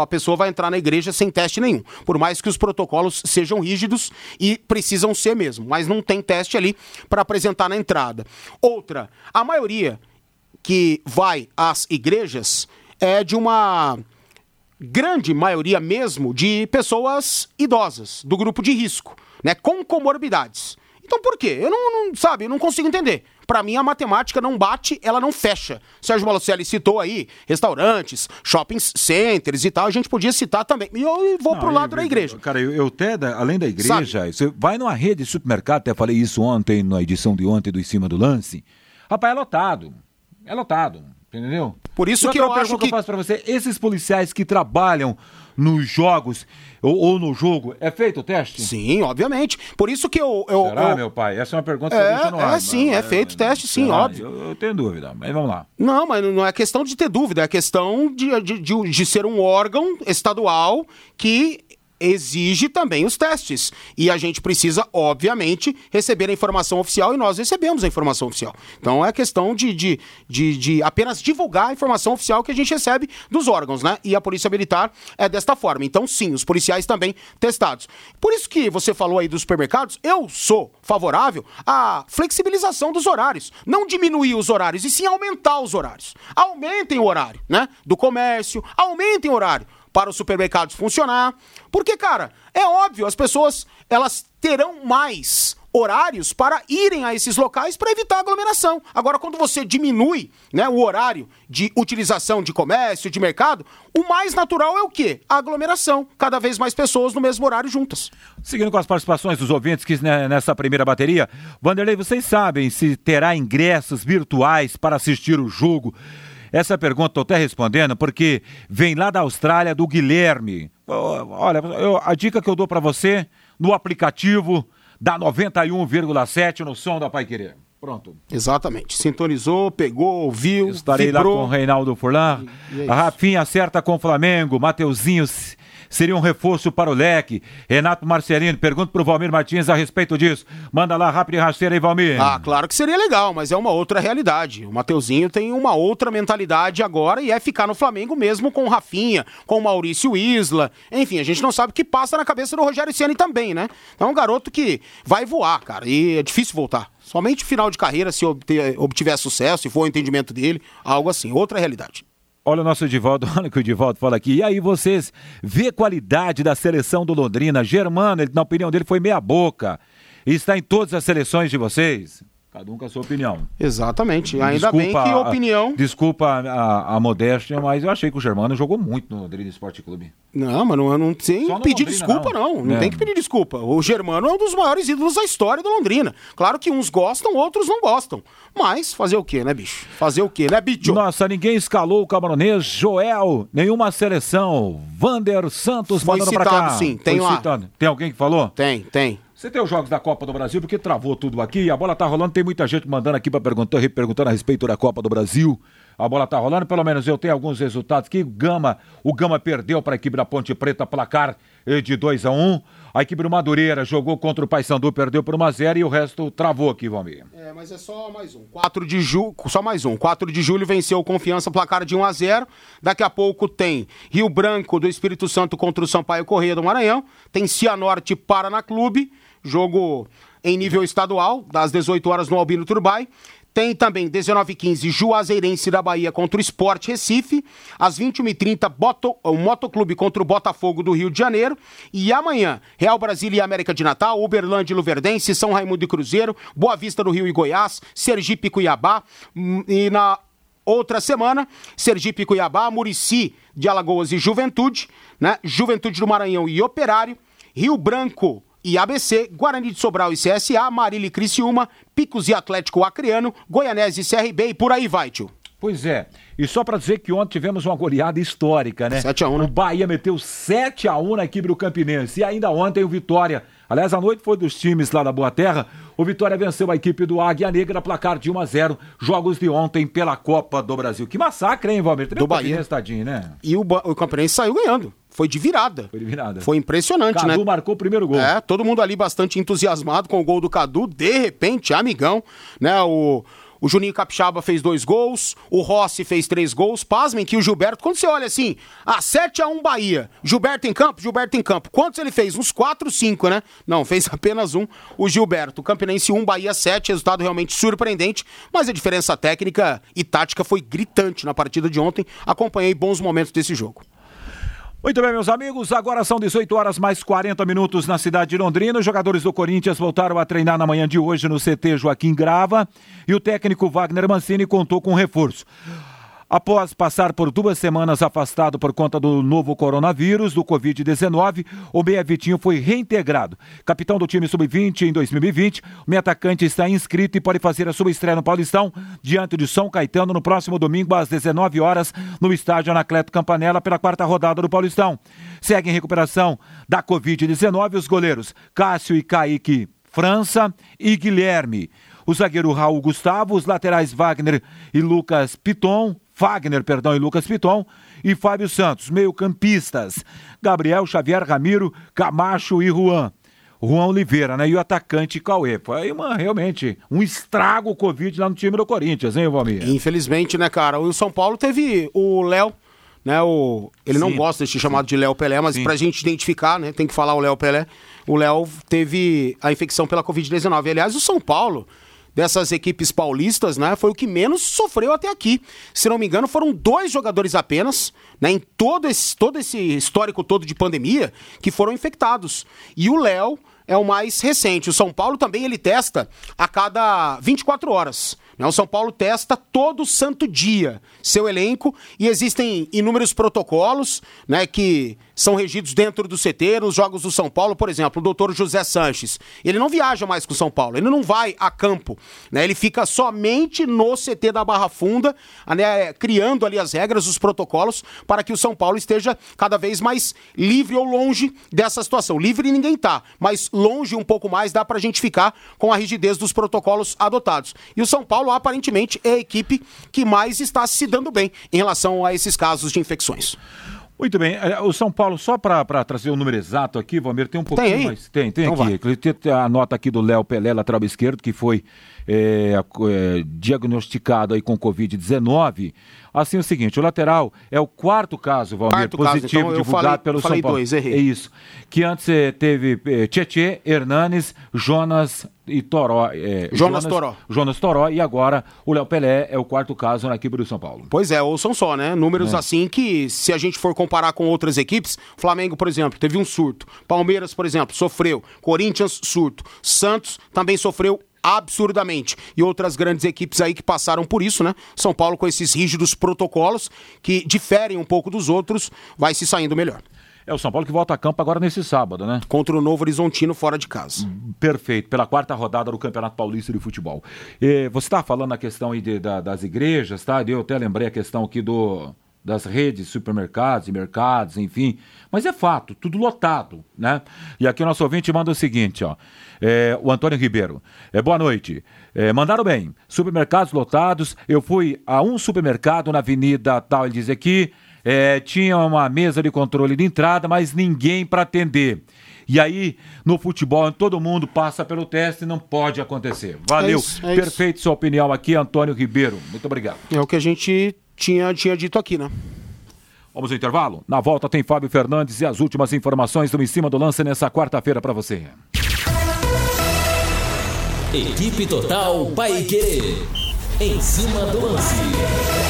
a pessoa vai entrar na igreja sem teste nenhum. Por mais que os protocolos sejam rígidos e precisam ser mesmo, mas não tem teste ali para apresentar na entrada. Outra, a maioria que vai às igrejas é de uma grande maioria mesmo de pessoas idosas, do grupo de risco né, com comorbidades. Então por quê? Eu não, não sabe, eu não consigo entender. Para mim a matemática não bate, ela não fecha. Sérgio Malocelli citou aí restaurantes, shopping centers e tal, a gente podia citar também. E eu vou não, pro lado eu, da igreja. Cara, eu, eu até, além da igreja, sabe? você vai numa rede de supermercado, até falei isso ontem, na edição de ontem do Em Cima do Lance, rapaz, é lotado. É lotado, entendeu? Por isso que eu acho que... que eu faço para você, esses policiais que trabalham nos jogos ou, ou, no jogo, é feito o teste? Sim, obviamente. Por isso que eu. eu Será, eu... meu pai? Essa é uma pergunta que é, deixa no ar. É, sim, mas, é feito o teste, sim, será? óbvio. Eu, eu, tenho dúvida, mas vamos lá. Não, mas não é questão de ter dúvida, é questão de, de, de, de ser um órgão estadual que exige também os testes. E a gente precisa, obviamente, receber a informação oficial e nós recebemos a informação oficial. Então é questão de, de, de, de, apenas divulgar a informação oficial que a gente recebe dos órgãos, né? E a Polícia Militar é desta forma. Então, sim, os policiais também testados. Por isso que você falou aí dos supermercados, eu sou favorável à flexibilização dos horários. Não diminuir os horários, e sim aumentar os horários. Aumentem o horário, né? Do comércio, aumentem o horário para os supermercados funcionar. Porque, cara, é óbvio, as pessoas elas terão mais horários para irem a esses locais para evitar aglomeração. Agora, quando você diminui né, o horário de utilização de comércio, de mercado, o mais natural é o quê? A aglomeração. Cada vez mais pessoas no mesmo horário juntas. Seguindo com as participações dos ouvintes que nessa primeira bateria, Vanderlei, vocês sabem se terá ingressos virtuais para assistir o jogo essa pergunta estou até respondendo porque vem lá da Austrália do Guilherme. Olha, eu, a dica que eu dou para você no aplicativo da 91,7 no som da Pai Querer. Pronto. Exatamente. Sintonizou, pegou, ouviu. Estarei vibrou. lá com o Reinaldo Furlan. E, e é a Rafinha acerta com o Flamengo. Mateuzinho seria um reforço para o leque. Renato Marcelino, pergunta para o Valmir Martins a respeito disso. Manda lá rápido e rasteira aí, Valmir. Ah, claro que seria legal, mas é uma outra realidade. O Mateuzinho tem uma outra mentalidade agora e é ficar no Flamengo mesmo com o Rafinha, com o Maurício Isla. Enfim, a gente não sabe o que passa na cabeça do Rogério Ceni também, né? Então é um garoto que vai voar, cara, e é difícil voltar. Somente final de carreira, se obtiver sucesso, se for o entendimento dele, algo assim, outra realidade. Olha o nosso Divaldo, *laughs* olha o que o Divaldo fala aqui. E aí vocês vê qualidade da seleção do Londrina. Germano, ele, na opinião dele, foi meia boca. E está em todas as seleções de vocês. Cada um com a sua opinião. Exatamente. Ainda desculpa bem que a opinião. desculpa a, a, modéstia, mas eu achei que o Germano jogou muito no Londrina Esporte Clube. Não, mas não, não tem que pedir Londrina, desculpa, não. Não, não é. tem que pedir desculpa. O Germano é um dos maiores ídolos da história do Londrina. Claro que uns gostam, outros não gostam. Mas fazer o quê, né, bicho? Fazer o quê, né, bicho? Nossa, ninguém escalou o camaronês. Joel, nenhuma seleção. Vander Santos Foi mandando citado, pra cá. sim. Tem Foi lá. Citado. Tem alguém que falou? Tem, tem. Você tem os jogos da Copa do Brasil, porque travou tudo aqui, a bola tá rolando, tem muita gente mandando aqui para perguntar, perguntando a respeito da Copa do Brasil. A bola tá rolando, pelo menos eu tenho alguns resultados aqui. Gama, o Gama perdeu para a equipe da Ponte Preta, placar de 2 a 1 um. A equipe do Madureira jogou contra o Paysandu, perdeu por 1 a 0 e o resto travou aqui, Valmir. É, mas é só mais um. 4 de julho, só mais um. 4 de julho venceu o Confiança, placar de 1 a 0. Daqui a pouco tem Rio Branco do Espírito Santo contra o Sampaio Correia do Maranhão. Tem Cianorte Paraná Clube jogo em nível estadual, das 18 horas no Albino Turbai. Tem também 19h15 Juazeirense da Bahia contra o Sport Recife. Às 21h30, o Motoclube contra o Botafogo do Rio de Janeiro. E amanhã, Real Brasília e América de Natal, Uberlândia e Luverdense, São Raimundo e Cruzeiro, Boa Vista do Rio e Goiás, Sergipe e Cuiabá. E na outra semana, Sergipe e Cuiabá, Murici de Alagoas e Juventude, né? Juventude do Maranhão e Operário. Rio Branco e ABC, Guarani de Sobral e CSA, Marília e Criciúma, Picos e Atlético Acreano, Goianese e CRB e por aí vai, tio. Pois é. E só para dizer que ontem tivemos uma goleada histórica, né? 7x1, né? O Bahia meteu 7x1 na equipe do Campinense. E ainda ontem o Vitória. Aliás, a noite foi dos times lá da Boa Terra. O Vitória venceu a equipe do Águia Negra, placar de 1 a 0 Jogos de ontem pela Copa do Brasil. Que massacre, hein, Valmir? Do Bahia. Tadinho, né? E o, o Campinense saiu ganhando. Foi de virada. Foi de virada. Foi impressionante, Cadu né? Cadu marcou o primeiro gol. É, todo mundo ali bastante entusiasmado com o gol do Cadu. De repente, amigão, né? O, o Juninho Capixaba fez dois gols, o Rossi fez três gols. Pasmem que o Gilberto, quando você olha assim, a 7x1 Bahia, Gilberto em campo, Gilberto em campo. Quantos ele fez? Uns 4, 5, né? Não, *laughs* fez apenas um, o Gilberto. Campinense 1, Bahia 7, resultado realmente surpreendente, mas a diferença técnica e tática foi gritante na partida de ontem. Acompanhei bons momentos desse jogo. Muito bem, meus amigos, agora são 18 horas mais 40 minutos na cidade de Londrina. Os jogadores do Corinthians voltaram a treinar na manhã de hoje no CT Joaquim Grava e o técnico Wagner Mancini contou com um reforço. Após passar por duas semanas afastado por conta do novo coronavírus, do Covid-19, o Meia Vitinho foi reintegrado. Capitão do time sub-20 em 2020, o meia atacante está inscrito e pode fazer a sua estreia no Paulistão diante de São Caetano no próximo domingo às 19 horas no estádio Anacleto Campanella pela quarta rodada do Paulistão. Segue em recuperação da Covid-19 os goleiros Cássio e Kaique França e Guilherme. O zagueiro Raul Gustavo, os laterais Wagner e Lucas Piton, Wagner, perdão, e Lucas Piton, e Fábio Santos, meio-campistas, Gabriel Xavier Ramiro, Camacho e Juan. Juan Oliveira, né? E o atacante Cauê. Foi uma, realmente um estrago o Covid lá no time do Corinthians, hein, Valmir? Infelizmente, né, cara? O São Paulo teve o Léo, né? O... Ele Sim. não gosta de ser chamado de Léo Pelé, mas Sim. pra gente identificar, né? Tem que falar o Léo Pelé. O Léo teve a infecção pela Covid-19. Aliás, o São Paulo dessas equipes paulistas, né, foi o que menos sofreu até aqui. Se não me engano, foram dois jogadores apenas, né, em todo esse, todo esse histórico todo de pandemia, que foram infectados. E o Léo é o mais recente. O São Paulo também ele testa a cada 24 horas. O São Paulo testa todo santo dia seu elenco e existem inúmeros protocolos né, que são regidos dentro do CT, nos jogos do São Paulo, por exemplo, o doutor José Sanches. Ele não viaja mais com o São Paulo, ele não vai a campo, né? Ele fica somente no CT da Barra Funda, né, criando ali as regras, os protocolos, para que o São Paulo esteja cada vez mais livre ou longe dessa situação. Livre ninguém tá, mas longe um pouco mais dá para a gente ficar com a rigidez dos protocolos adotados. E o São Paulo, aparentemente, é a equipe que mais está se dando bem em relação a esses casos de infecções. Muito bem. É, o São Paulo, só para trazer o número exato aqui, Valmir, tem um pouquinho tem mais. Tem, tem então aqui. Tem a nota aqui do Léo Pelé, lateral esquerdo, que foi é, é, diagnosticado aí com Covid-19. Assim, é o seguinte, o lateral é o quarto caso, Valmir, quarto positivo caso, então divulgado falei, pelo São Paulo. Dois, errei. É isso. Que antes eh, teve eh, Tietê, Hernanes, Jonas e Toró. É, Jonas, Jonas Toró. Jonas Toró e agora o Léo Pelé é o quarto caso na equipe do São Paulo. Pois é, ouçam só, né? Números é. assim que, se a gente for comparar com outras equipes, Flamengo, por exemplo, teve um surto. Palmeiras, por exemplo, sofreu. Corinthians, surto. Santos também sofreu absurdamente. E outras grandes equipes aí que passaram por isso, né? São Paulo com esses rígidos protocolos que diferem um pouco dos outros, vai se saindo melhor. É o São Paulo que volta a campo agora nesse sábado, né? Contra o Novo Horizontino fora de casa. Perfeito, pela quarta rodada do Campeonato Paulista de Futebol. E você está falando a questão aí de, da, das igrejas, tá? Eu até lembrei a questão aqui do, das redes, supermercados e mercados, enfim. Mas é fato, tudo lotado, né? E aqui o nosso ouvinte manda o seguinte, ó. É, o Antônio Ribeiro. É, boa noite. É, mandaram bem. Supermercados lotados. Eu fui a um supermercado na Avenida Tal, ele diz aqui. É, tinha uma mesa de controle de entrada, mas ninguém para atender. E aí, no futebol, todo mundo passa pelo teste e não pode acontecer. Valeu. É isso, é Perfeito isso. sua opinião aqui, Antônio Ribeiro. Muito obrigado. É o que a gente tinha, tinha dito aqui, né? Vamos ao intervalo? Na volta tem Fábio Fernandes e as últimas informações do Em Cima do Lance nessa quarta-feira para você. Equipe Total Paique. Em cima do lance.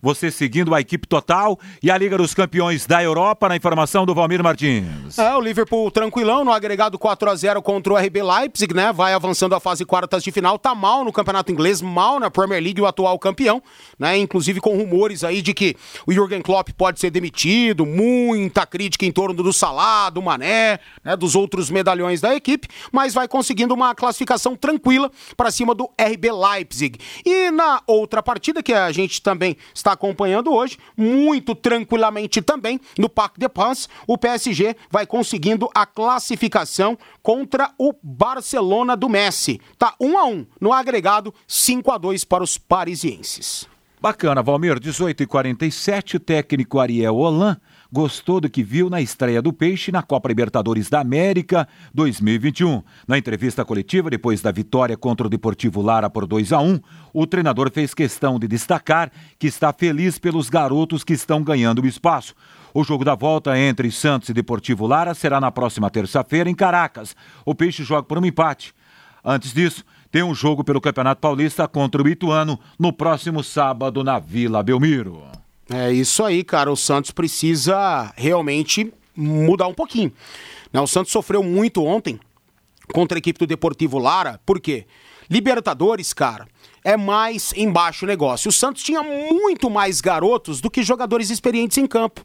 Você seguindo a equipe total e a Liga dos Campeões da Europa na informação do Valmir Martins. É, o Liverpool tranquilão no agregado 4 a 0 contra o RB Leipzig, né? Vai avançando a fase quartas de final, tá mal no Campeonato Inglês, mal na Premier League, o atual campeão, né? Inclusive com rumores aí de que o Jürgen Klopp pode ser demitido, muita crítica em torno do Salah, do Mané, né? dos outros medalhões da equipe, mas vai conseguindo uma classificação tranquila para cima do RB Leipzig. E na outra partida que a gente também está está acompanhando hoje, muito tranquilamente também, no Parque de Paz, o PSG vai conseguindo a classificação contra o Barcelona do Messi. Tá 1 um a 1 um, no agregado 5 a 2 para os parisienses. Bacana, Valmir, 18 e 47 técnico Ariel Holan gostou do que viu na estreia do Peixe na Copa Libertadores da América 2021. Na entrevista coletiva, depois da vitória contra o Deportivo Lara por 2 a 1 o treinador fez questão de destacar que está feliz pelos garotos que estão ganhando espaço. O jogo da volta entre Santos e Deportivo Lara será na próxima terça-feira em Caracas. O Peixe joga por um empate. Antes disso, tem um jogo pelo Campeonato Paulista contra o Ituano no próximo sábado na Vila Belmiro. É isso aí, cara. O Santos precisa realmente mudar um pouquinho. Né, o Santos sofreu muito ontem contra a equipe do Deportivo Lara, por quê? Libertadores, cara, é mais embaixo o negócio. O Santos tinha muito mais garotos do que jogadores experientes em campo.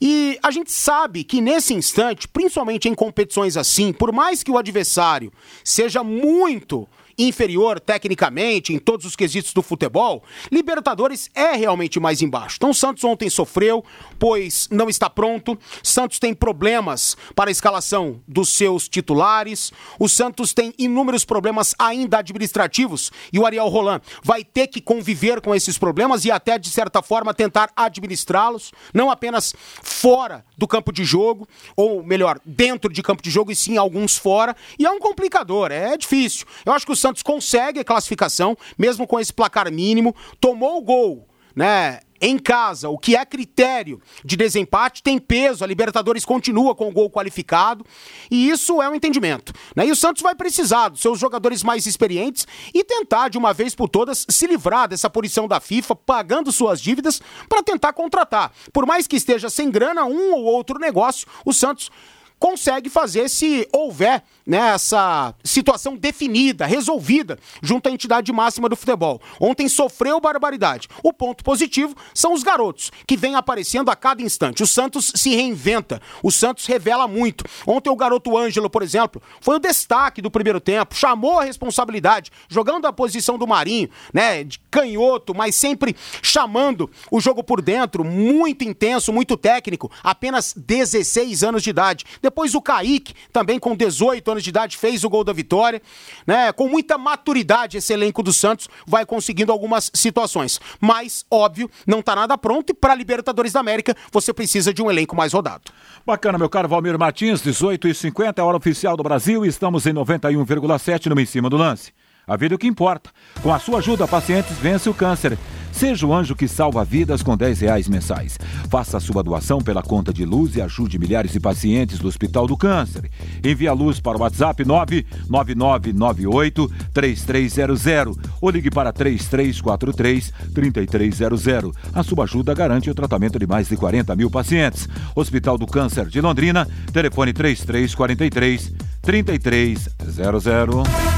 E a gente sabe que nesse instante, principalmente em competições assim, por mais que o adversário seja muito inferior tecnicamente em todos os quesitos do futebol, Libertadores é realmente mais embaixo. Então Santos ontem sofreu, pois não está pronto. Santos tem problemas para a escalação dos seus titulares. O Santos tem inúmeros problemas ainda administrativos e o Ariel Roland vai ter que conviver com esses problemas e até de certa forma tentar administrá-los, não apenas fora do campo de jogo, ou melhor, dentro de campo de jogo e sim alguns fora. E é um complicador, é difícil. Eu acho que o consegue a classificação, mesmo com esse placar mínimo, tomou o gol, né? em casa, o que é critério de desempate, tem peso. A Libertadores continua com o gol qualificado e isso é um entendimento. Né? E o Santos vai precisar dos seus jogadores mais experientes e tentar, de uma vez por todas, se livrar dessa punição da FIFA, pagando suas dívidas para tentar contratar. Por mais que esteja sem grana, um ou outro negócio, o Santos consegue fazer se houver né, essa situação definida, resolvida, junto à entidade máxima do futebol. Ontem sofreu barbaridade. O ponto positivo são os garotos, que vêm aparecendo a cada instante. O Santos se reinventa, o Santos revela muito. Ontem o garoto Ângelo, por exemplo, foi o destaque do primeiro tempo, chamou a responsabilidade, jogando a posição do Marinho, né, de canhoto, mas sempre chamando o jogo por dentro, muito intenso, muito técnico, apenas 16 anos de idade. Depois o Kaique, também com 18 anos de idade, fez o gol da vitória. Né? Com muita maturidade, esse elenco do Santos vai conseguindo algumas situações. Mas, óbvio, não está nada pronto e para Libertadores da América você precisa de um elenco mais rodado. Bacana, meu caro Valmir Martins, 18h50, hora oficial do Brasil e estamos em 91,7 no Em Cima do Lance. A vida é o que importa. Com a sua ajuda, pacientes vence o câncer. Seja o anjo que salva vidas com 10 reais mensais. Faça a sua doação pela conta de luz e ajude milhares de pacientes do Hospital do Câncer. Envie a luz para o WhatsApp 99998 3300 ou ligue para 3343 3300. A sua ajuda garante o tratamento de mais de 40 mil pacientes. Hospital do Câncer de Londrina, telefone 3343 3300. No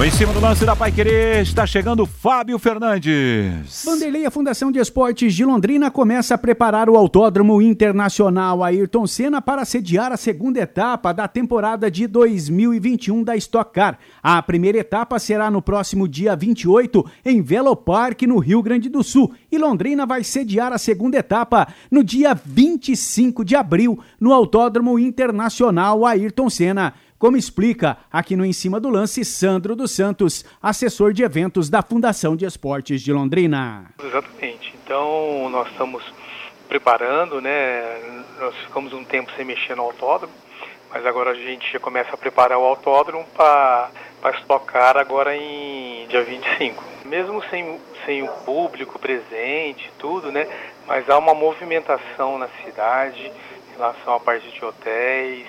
em cima do lance da Pai Querer está chegando Fábio Fernandes. Vanderlei, a Fundação de Esportes de Londrina começa a preparar o Autódromo Internacional Ayrton Senna para sediar a segunda etapa da temporada de 2021 da Stock Car. A primeira etapa será no próximo dia 28 em Velo Park, no Rio Grande do Sul, e Londrina vai sediar a segunda etapa no dia 25 de abril no Autódromo Internacional Ayrton Senna como explica aqui no Em Cima do Lance Sandro dos Santos, assessor de eventos da Fundação de Esportes de Londrina. Exatamente. Então, nós estamos preparando, né? Nós ficamos um tempo sem mexer no autódromo, mas agora a gente já começa a preparar o autódromo para estocar agora em dia 25. Mesmo sem, sem o público presente, tudo, né? Mas há uma movimentação na cidade em relação à parte de hotéis,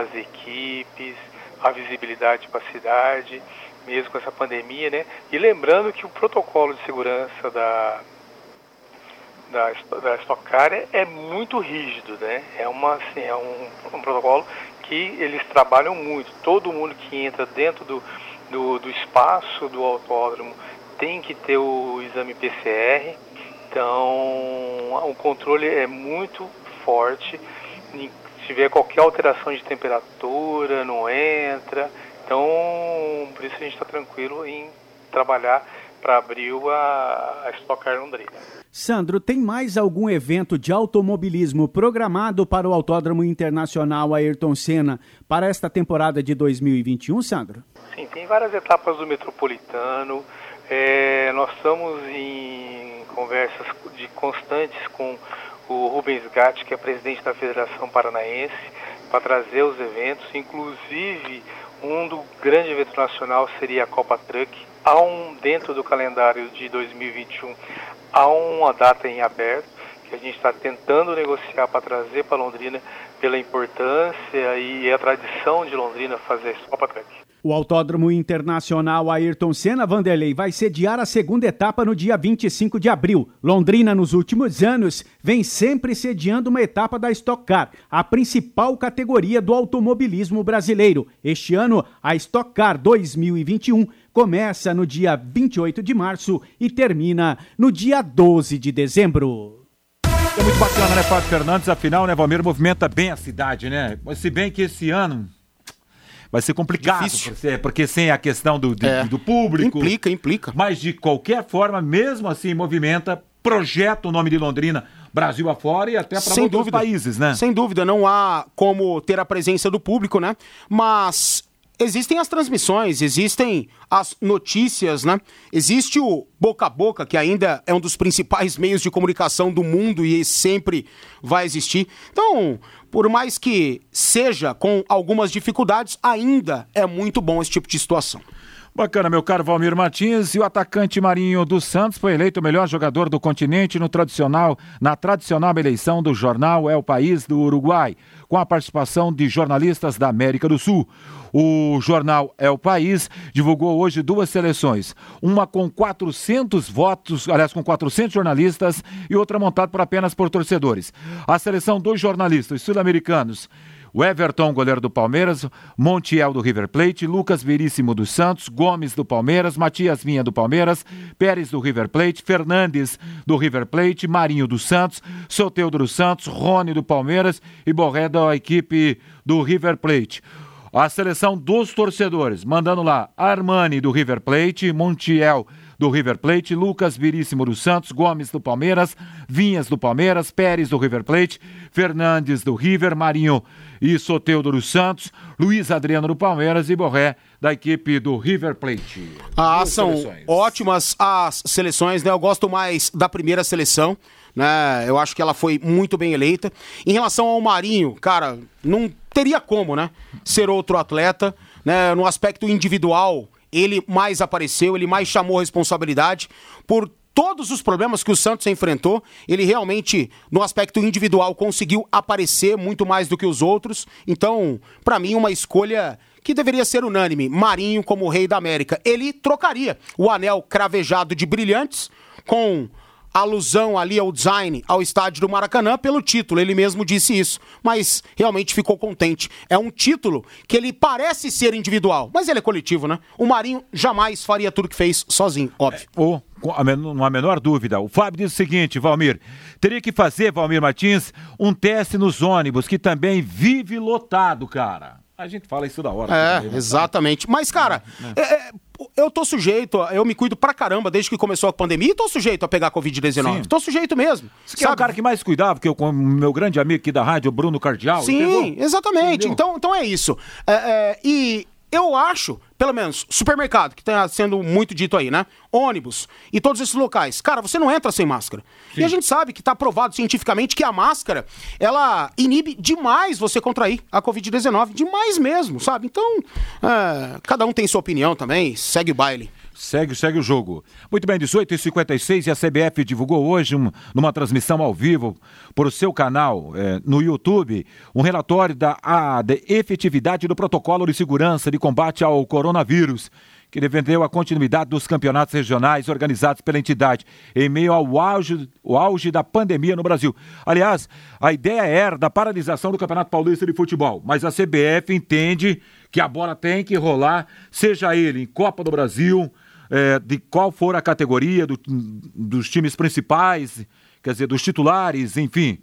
as equipes, a visibilidade para a cidade, mesmo com essa pandemia, né? E lembrando que o protocolo de segurança da, da, da Stock Car é, é muito rígido, né? É, uma, assim, é um, um, protocolo que eles trabalham muito. Todo mundo que entra dentro do, do, do espaço do autódromo tem que ter o exame PCR. Então, o controle é muito forte se tiver qualquer alteração de temperatura, não entra. Então, por isso a gente está tranquilo em trabalhar para abril a, a Stock Car Londrina. Sandro, tem mais algum evento de automobilismo programado para o Autódromo Internacional Ayrton Senna para esta temporada de 2021, Sandro? Sim, tem várias etapas do Metropolitano. É, nós estamos em conversas de constantes com o Rubens Gatti, que é presidente da Federação Paranaense, para trazer os eventos, inclusive um do grande evento nacional seria a Copa Truck. Há um dentro do calendário de 2021 há uma data em aberto que a gente está tentando negociar para trazer para Londrina pela importância e a tradição de Londrina fazer esse Copa Atlético. O Autódromo Internacional Ayrton Senna Vanderlei vai sediar a segunda etapa no dia 25 de abril. Londrina, nos últimos anos, vem sempre sediando uma etapa da Stock Car, a principal categoria do automobilismo brasileiro. Este ano, a Stock Car 2021 começa no dia 28 de março e termina no dia 12 de dezembro. É muito bacana, né, Fábio Fernandes? Afinal, né, Valmir, movimenta bem a cidade, né? Se bem que esse ano vai ser complicado, porque, porque sem a questão do, do, é. do público. Implica, implica. Mas de qualquer forma, mesmo assim, movimenta, projeta o nome de Londrina Brasil afora e até para outros dúvida. países, né? Sem dúvida, não há como ter a presença do público, né? Mas existem as transmissões, existem as notícias, né? Existe o boca a boca, que ainda é um dos principais meios de comunicação do mundo e sempre vai existir. Então, por mais que seja com algumas dificuldades, ainda é muito bom esse tipo de situação. Bacana, meu caro Valmir Martins. E o atacante Marinho dos Santos foi eleito o melhor jogador do continente no tradicional, na tradicional eleição do jornal É o País do Uruguai, com a participação de jornalistas da América do Sul. O jornal É o País divulgou hoje duas seleções, uma com 400 votos, aliás, com 400 jornalistas e outra montada por apenas por torcedores. A seleção dos jornalistas sul-americanos o Everton, goleiro do Palmeiras, Montiel do River Plate, Lucas Veríssimo do Santos, Gomes do Palmeiras, Matias Vinha do Palmeiras, Pérez do River Plate, Fernandes do River Plate, Marinho do Santos, Soteudo do Santos, Rony do Palmeiras e Borré da equipe do River Plate. A seleção dos torcedores, mandando lá Armani do River Plate, Montiel do River Plate, Lucas Viríssimo do Santos, Gomes do Palmeiras, Vinhas do Palmeiras, Pérez do River Plate, Fernandes do River, Marinho e Soteudo dos Santos, Luiz Adriano do Palmeiras e Borré da equipe do River Plate. Ah, são seleções. ótimas as seleções, né? Eu gosto mais da primeira seleção, né? Eu acho que ela foi muito bem eleita. Em relação ao Marinho, cara, não teria como, né? Ser outro atleta, né? No aspecto individual, ele mais apareceu, ele mais chamou responsabilidade por todos os problemas que o Santos enfrentou, ele realmente, no aspecto individual, conseguiu aparecer muito mais do que os outros. Então, para mim, uma escolha que deveria ser unânime. Marinho como rei da América. Ele trocaria o anel cravejado de brilhantes com alusão ali ao design, ao estádio do Maracanã pelo título. Ele mesmo disse isso, mas realmente ficou contente. É um título que ele parece ser individual, mas ele é coletivo, né? O Marinho jamais faria tudo que fez sozinho, óbvio. É, oh, não há menor dúvida. O Fábio diz o seguinte, Valmir, teria que fazer, Valmir Martins, um teste nos ônibus, que também vive lotado, cara. A gente fala isso da hora. É, também, né? exatamente. Mas, cara, é. É, é eu tô sujeito, eu me cuido pra caramba desde que começou a pandemia e tô sujeito a pegar Covid-19. Tô sujeito mesmo. Você que é o cara que mais cuidava, que eu, com meu grande amigo aqui da rádio, Bruno Cardial. Sim, entendeu? exatamente. Então, então é isso. É, é, e eu acho, pelo menos, supermercado, que está sendo muito dito aí, né? Ônibus e todos esses locais. Cara, você não entra sem máscara. Sim. E a gente sabe que está provado cientificamente que a máscara, ela inibe demais você contrair a Covid-19. Demais mesmo, sabe? Então, é, cada um tem sua opinião também. Segue o baile. Segue, segue o jogo. Muito bem, 18h56 e a CBF divulgou hoje, um, numa transmissão ao vivo, por seu canal é, no YouTube, um relatório da a, de efetividade do protocolo de segurança de combate ao coronavírus, que defendeu a continuidade dos campeonatos regionais organizados pela entidade em meio ao auge, o auge da pandemia no Brasil. Aliás, a ideia era da paralisação do Campeonato Paulista de Futebol, mas a CBF entende que a bola tem que rolar, seja ele em Copa do Brasil, é, de qual for a categoria do, dos times principais, quer dizer, dos titulares, enfim.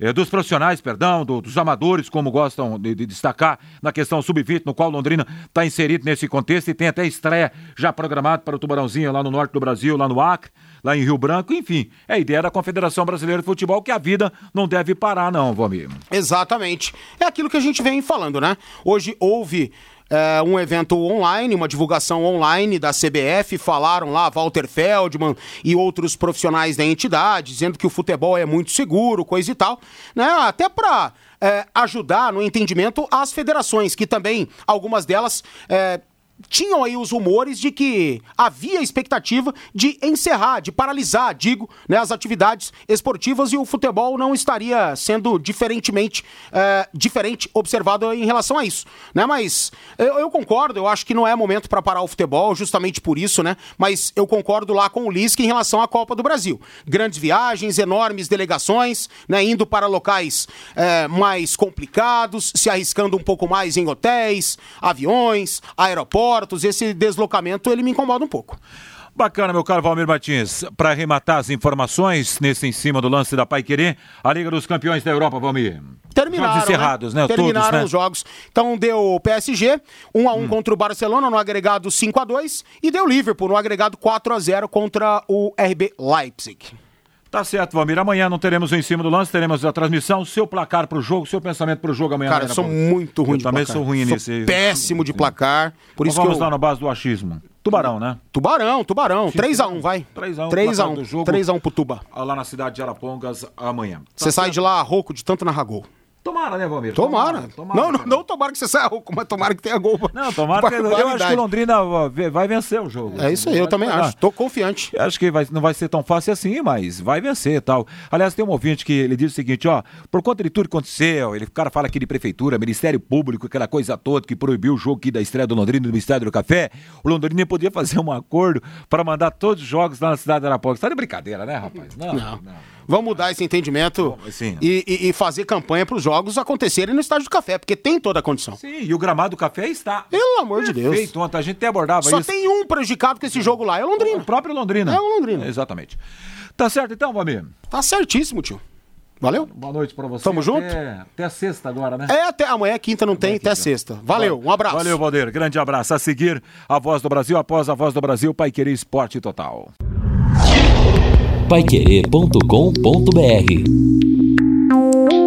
É, dos profissionais, perdão, do, dos amadores, como gostam de, de destacar na questão sub-20, no qual Londrina está inserido nesse contexto e tem até estreia já programada para o Tubarãozinho lá no norte do Brasil, lá no Acre, lá em Rio Branco, enfim. É a ideia da Confederação Brasileira de Futebol que a vida não deve parar, não, Vomir. Exatamente. É aquilo que a gente vem falando, né? Hoje houve é, um evento online, uma divulgação online da CBF, falaram lá Walter Feldman e outros profissionais da entidade, dizendo que o futebol é muito seguro, coisa e tal, né? Até para é, ajudar no entendimento as federações, que também, algumas delas, é, tinham aí os rumores de que havia expectativa de encerrar, de paralisar, digo, né, as atividades esportivas e o futebol não estaria sendo diferentemente é, diferente observado em relação a isso, né? Mas eu, eu concordo, eu acho que não é momento para parar o futebol, justamente por isso, né? Mas eu concordo lá com o Lisca em relação à Copa do Brasil. Grandes viagens, enormes delegações, né? Indo para locais é, mais complicados, se arriscando um pouco mais em hotéis, aviões, aeroportos. Esse deslocamento ele me incomoda um pouco. Bacana, meu caro Valmir Martins. Para arrematar as informações nesse em cima do lance da Pai Querer, a Liga dos Campeões da Europa, Valmir. Terminaram. Jogos encerrados, né? né? Terminaram Todos, né? os jogos. Então deu PSG, 1 a 1 hum. contra o Barcelona no agregado 5 a 2 e deu Liverpool no agregado 4 a 0 contra o RB Leipzig. Tá certo, Valmir. Amanhã não teremos o em cima do lance, teremos a transmissão. Seu placar pro jogo, seu pensamento pro jogo amanhã. Cara, eu sou muito ruim eu de também placar. sou ruim sou nesse. Péssimo de placar. Por então isso vamos que eu... lá na base do achismo. Tubarão, né? Tubarão, Tubarão. 3x1, vai. 3x1. 3x1. 3x1 pro Tuba. Lá na cidade de Arapongas amanhã. Você tá sai de lá rouco de tanto narrar gol. Tomara, né, Valmir? Tomara. tomara, tomara não, não, não, tomara que você saia rouco, mas tomara que tenha gol. Não, tomara que eu acho que o Londrina vai vencer o jogo. É isso aí, eu também acho. Tô confiante. Acho que vai, não vai ser tão fácil assim, mas vai vencer e tal. Aliás, tem um ouvinte que ele diz o seguinte, ó, por conta de tudo que aconteceu, ele, o cara fala aqui de prefeitura, Ministério Público, aquela coisa toda que proibiu o jogo aqui da estreia do Londrina do Ministério do Café, o Londrina podia fazer um acordo para mandar todos os jogos lá na cidade de Arapongas. Tá de brincadeira, né, rapaz? não. não. não. Vamos mudar esse entendimento e, e, e, fazer campanha para os jogos acontecerem no estádio do café, porque tem toda a condição. Sim, e o gramado do café está. Pelo amor de Deus. Perfeito, ontem a gente até abordava Só isso. Só tem um prejudicado com esse jogo lá, é o Londrina. O próprio Londrina. É o Londrina. exatamente. Tá certo então, Valmir? Tá certíssimo, tio. Valeu? Boa noite pra você. Tamo até, junto? Até sexta agora, né? É, até amanhã, quinta não tem, até sexta. Valeu, um abraço. Valeu, Valdeir. Grande abraço. A seguir, a Voz do Brasil, após a Voz do Brasil, Pai Querer Esporte Total paiquerê.com.br